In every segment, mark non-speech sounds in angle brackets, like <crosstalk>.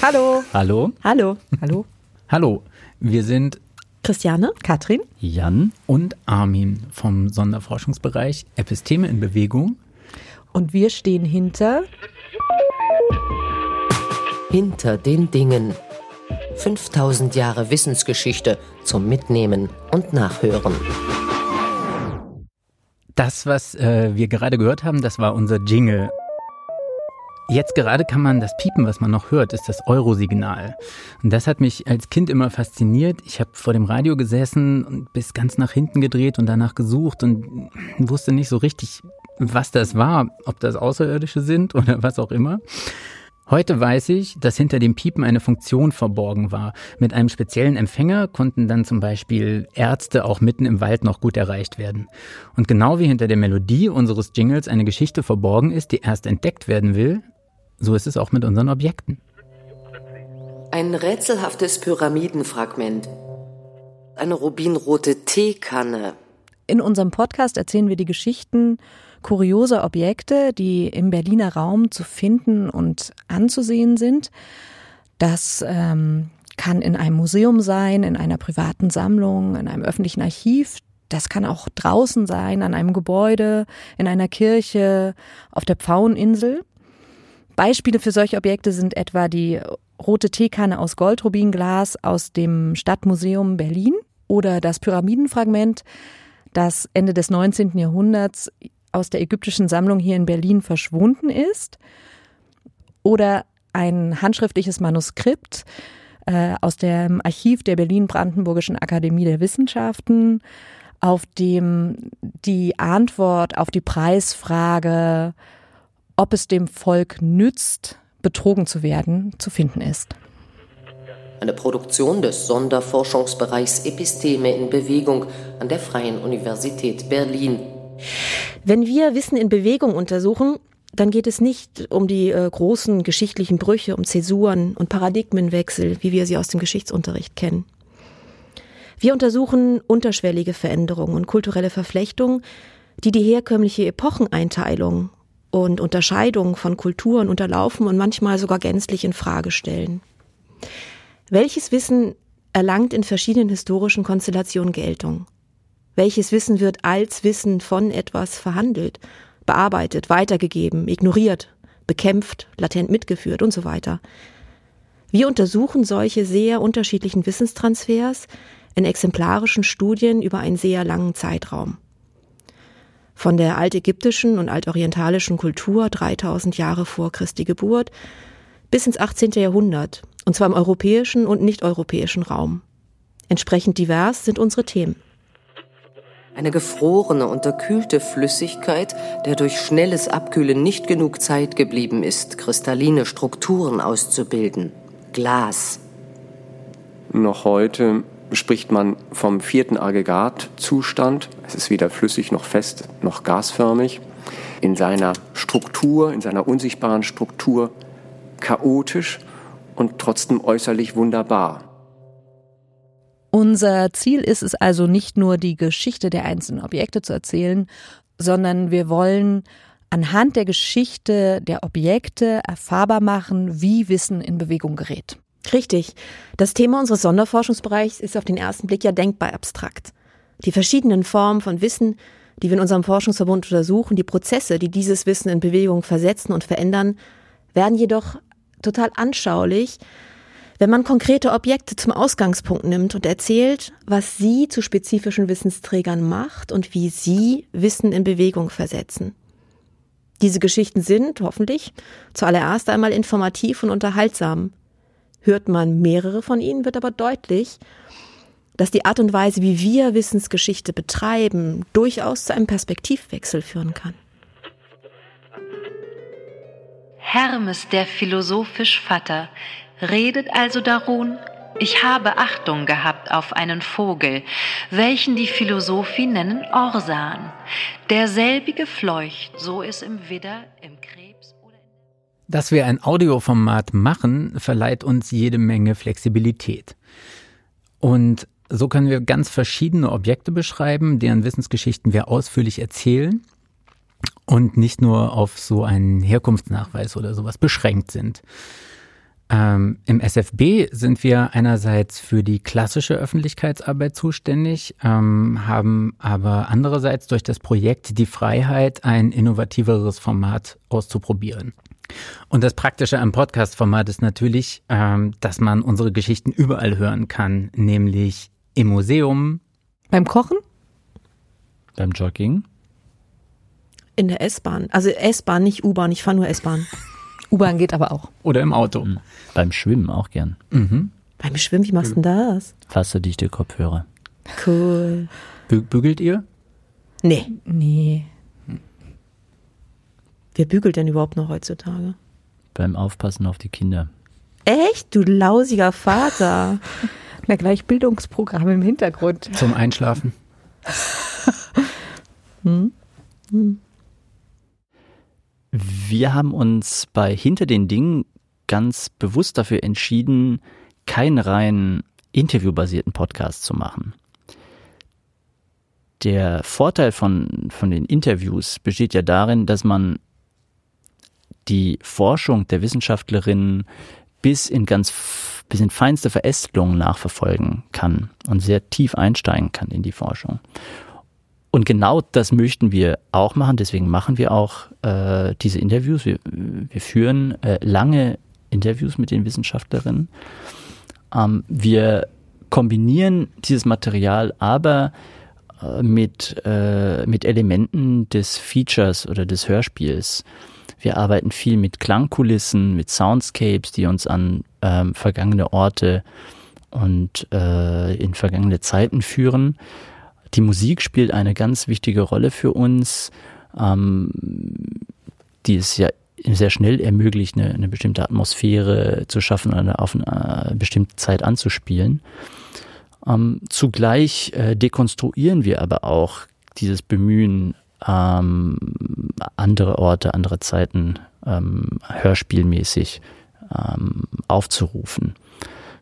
Hallo. Hallo. Hallo. Hallo. Hallo. Wir sind Christiane, Katrin, Jan und Armin vom Sonderforschungsbereich Episteme in Bewegung. Und wir stehen hinter Hinter den Dingen. 5000 Jahre Wissensgeschichte zum Mitnehmen und Nachhören. Das, was äh, wir gerade gehört haben, das war unser Jingle. Jetzt gerade kann man das Piepen, was man noch hört, ist das Eurosignal. Und das hat mich als Kind immer fasziniert. Ich habe vor dem Radio gesessen und bis ganz nach hinten gedreht und danach gesucht und wusste nicht so richtig, was das war, ob das Außerirdische sind oder was auch immer. Heute weiß ich, dass hinter dem Piepen eine Funktion verborgen war. Mit einem speziellen Empfänger konnten dann zum Beispiel Ärzte auch mitten im Wald noch gut erreicht werden. Und genau wie hinter der Melodie unseres Jingles eine Geschichte verborgen ist, die erst entdeckt werden will, so ist es auch mit unseren Objekten. Ein rätselhaftes Pyramidenfragment. Eine rubinrote Teekanne. In unserem Podcast erzählen wir die Geschichten kurioser Objekte, die im Berliner Raum zu finden und anzusehen sind. Das ähm, kann in einem Museum sein, in einer privaten Sammlung, in einem öffentlichen Archiv. Das kann auch draußen sein, an einem Gebäude, in einer Kirche, auf der Pfaueninsel. Beispiele für solche Objekte sind etwa die rote Teekanne aus Goldrubinglas aus dem Stadtmuseum Berlin oder das Pyramidenfragment, das Ende des 19. Jahrhunderts aus der ägyptischen Sammlung hier in Berlin verschwunden ist oder ein handschriftliches Manuskript äh, aus dem Archiv der Berlin-Brandenburgischen Akademie der Wissenschaften, auf dem die Antwort auf die Preisfrage ob es dem Volk nützt, betrogen zu werden, zu finden ist. Eine Produktion des Sonderforschungsbereichs Episteme in Bewegung an der Freien Universität Berlin. Wenn wir Wissen in Bewegung untersuchen, dann geht es nicht um die äh, großen geschichtlichen Brüche, um Zäsuren und Paradigmenwechsel, wie wir sie aus dem Geschichtsunterricht kennen. Wir untersuchen unterschwellige Veränderungen und kulturelle Verflechtungen, die die herkömmliche Epocheneinteilung und Unterscheidung von Kulturen unterlaufen und manchmal sogar gänzlich in Frage stellen. Welches Wissen erlangt in verschiedenen historischen Konstellationen Geltung? Welches Wissen wird als Wissen von etwas verhandelt, bearbeitet, weitergegeben, ignoriert, bekämpft, latent mitgeführt und so weiter? Wir untersuchen solche sehr unterschiedlichen Wissenstransfers in exemplarischen Studien über einen sehr langen Zeitraum von der altägyptischen und altorientalischen Kultur 3000 Jahre vor Christi Geburt bis ins 18. Jahrhundert, und zwar im europäischen und nicht-europäischen Raum. Entsprechend divers sind unsere Themen. Eine gefrorene, unterkühlte Flüssigkeit, der durch schnelles Abkühlen nicht genug Zeit geblieben ist, kristalline Strukturen auszubilden. Glas. Noch heute spricht man vom vierten Aggregatzustand. Es ist weder flüssig noch fest noch gasförmig. In seiner Struktur, in seiner unsichtbaren Struktur chaotisch und trotzdem äußerlich wunderbar. Unser Ziel ist es also nicht nur die Geschichte der einzelnen Objekte zu erzählen, sondern wir wollen anhand der Geschichte der Objekte erfahrbar machen, wie Wissen in Bewegung gerät. Richtig. Das Thema unseres Sonderforschungsbereichs ist auf den ersten Blick ja denkbar abstrakt. Die verschiedenen Formen von Wissen, die wir in unserem Forschungsverbund untersuchen, die Prozesse, die dieses Wissen in Bewegung versetzen und verändern, werden jedoch total anschaulich, wenn man konkrete Objekte zum Ausgangspunkt nimmt und erzählt, was sie zu spezifischen Wissensträgern macht und wie sie Wissen in Bewegung versetzen. Diese Geschichten sind, hoffentlich, zuallererst einmal informativ und unterhaltsam hört man mehrere von ihnen, wird aber deutlich, dass die Art und Weise, wie wir Wissensgeschichte betreiben, durchaus zu einem Perspektivwechsel führen kann. Hermes, der philosophisch Vater, redet also darum, ich habe Achtung gehabt auf einen Vogel, welchen die Philosophie nennen Orsan. Derselbige fleucht, so es im Widder, im Krebs dass wir ein Audioformat machen, verleiht uns jede Menge Flexibilität. Und so können wir ganz verschiedene Objekte beschreiben, deren Wissensgeschichten wir ausführlich erzählen und nicht nur auf so einen Herkunftsnachweis oder sowas beschränkt sind. Ähm, Im SFB sind wir einerseits für die klassische Öffentlichkeitsarbeit zuständig, ähm, haben aber andererseits durch das Projekt die Freiheit, ein innovativeres Format auszuprobieren. Und das Praktische am Podcast-Format ist natürlich, ähm, dass man unsere Geschichten überall hören kann, nämlich im Museum. Beim Kochen? Beim Jogging? In der S-Bahn. Also S-Bahn, nicht U-Bahn. Ich fahre nur S-Bahn. <laughs> U-Bahn geht aber auch. Oder im Auto. Mhm. Beim Schwimmen auch gern. Mhm. Beim Schwimmen, wie machst du denn das? Wasserdichte Kopfhörer. Cool. Bü bügelt ihr? Nee. Nee. Wer bügelt denn überhaupt noch heutzutage? Beim Aufpassen auf die Kinder. Echt? Du lausiger Vater. <laughs> Na, gleich Bildungsprogramm im Hintergrund. Zum Einschlafen. <laughs> hm? Hm. Wir haben uns bei Hinter den Dingen ganz bewusst dafür entschieden, keinen rein interviewbasierten Podcast zu machen. Der Vorteil von, von den Interviews besteht ja darin, dass man die Forschung der Wissenschaftlerinnen bis in ganz bis in feinste Verästelungen nachverfolgen kann und sehr tief einsteigen kann in die Forschung. Und genau das möchten wir auch machen, deswegen machen wir auch äh, diese Interviews. Wir, wir führen äh, lange Interviews mit den Wissenschaftlerinnen. Ähm, wir kombinieren dieses Material aber äh, mit, äh, mit Elementen des Features oder des Hörspiels. Wir arbeiten viel mit Klangkulissen, mit Soundscapes, die uns an ähm, vergangene Orte und äh, in vergangene Zeiten führen. Die Musik spielt eine ganz wichtige Rolle für uns, ähm, die es ja sehr schnell ermöglicht, eine, eine bestimmte Atmosphäre zu schaffen oder auf eine bestimmte Zeit anzuspielen. Ähm, zugleich äh, dekonstruieren wir aber auch dieses Bemühen, ähm, andere Orte, andere Zeiten ähm, hörspielmäßig ähm, aufzurufen.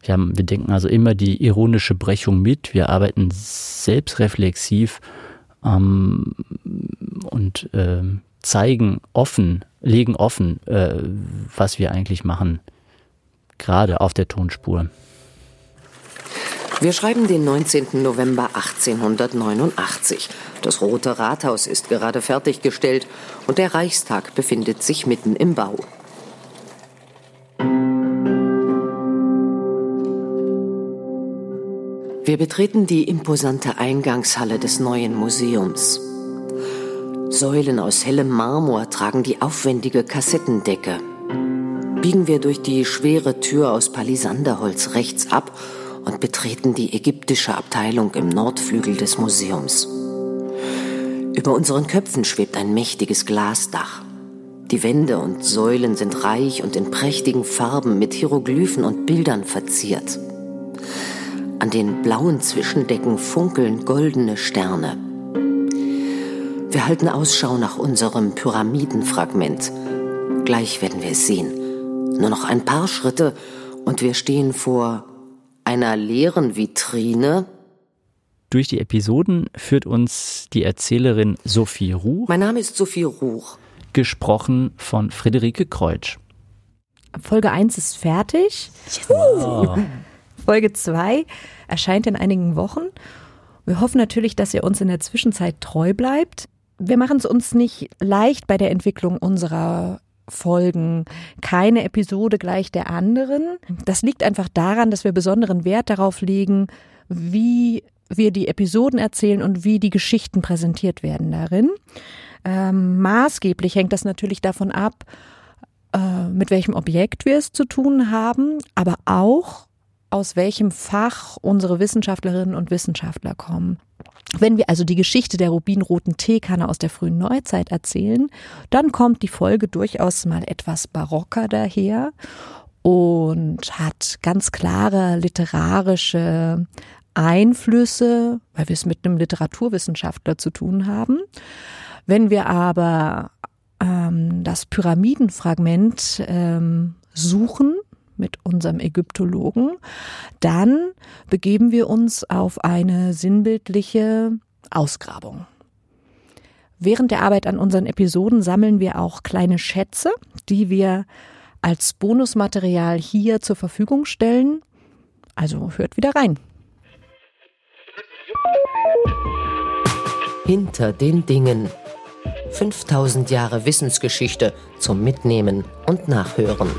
Wir, haben, wir denken also immer die ironische Brechung mit. Wir arbeiten selbstreflexiv ähm, und äh, zeigen offen, legen offen, äh, was wir eigentlich machen, gerade auf der Tonspur. Wir schreiben den 19. November 1889. Das Rote Rathaus ist gerade fertiggestellt und der Reichstag befindet sich mitten im Bau. Wir betreten die imposante Eingangshalle des neuen Museums. Säulen aus hellem Marmor tragen die aufwendige Kassettendecke. Biegen wir durch die schwere Tür aus Palisanderholz rechts ab und betreten die ägyptische Abteilung im Nordflügel des Museums. Über unseren Köpfen schwebt ein mächtiges Glasdach. Die Wände und Säulen sind reich und in prächtigen Farben mit Hieroglyphen und Bildern verziert. An den blauen Zwischendecken funkeln goldene Sterne. Wir halten Ausschau nach unserem Pyramidenfragment. Gleich werden wir es sehen. Nur noch ein paar Schritte und wir stehen vor einer leeren Vitrine. Durch die Episoden führt uns die Erzählerin Sophie Ruch. Mein Name ist Sophie Ruch. Gesprochen von Friederike Kreutsch. Folge 1 ist fertig. Yes. Wow. <laughs> Folge 2 erscheint in einigen Wochen. Wir hoffen natürlich, dass ihr uns in der Zwischenzeit treu bleibt. Wir machen es uns nicht leicht bei der Entwicklung unserer Folgen. Keine Episode gleich der anderen. Das liegt einfach daran, dass wir besonderen Wert darauf legen, wie wir die Episoden erzählen und wie die Geschichten präsentiert werden darin. Ähm, maßgeblich hängt das natürlich davon ab, äh, mit welchem Objekt wir es zu tun haben, aber auch aus welchem Fach unsere Wissenschaftlerinnen und Wissenschaftler kommen. Wenn wir also die Geschichte der rubinroten Teekanne aus der frühen Neuzeit erzählen, dann kommt die Folge durchaus mal etwas barocker daher und hat ganz klare literarische Einflüsse, weil wir es mit einem Literaturwissenschaftler zu tun haben. Wenn wir aber ähm, das Pyramidenfragment ähm, suchen, mit unserem Ägyptologen, dann begeben wir uns auf eine sinnbildliche Ausgrabung. Während der Arbeit an unseren Episoden sammeln wir auch kleine Schätze, die wir als Bonusmaterial hier zur Verfügung stellen. Also hört wieder rein. Hinter den Dingen. 5000 Jahre Wissensgeschichte zum Mitnehmen und Nachhören.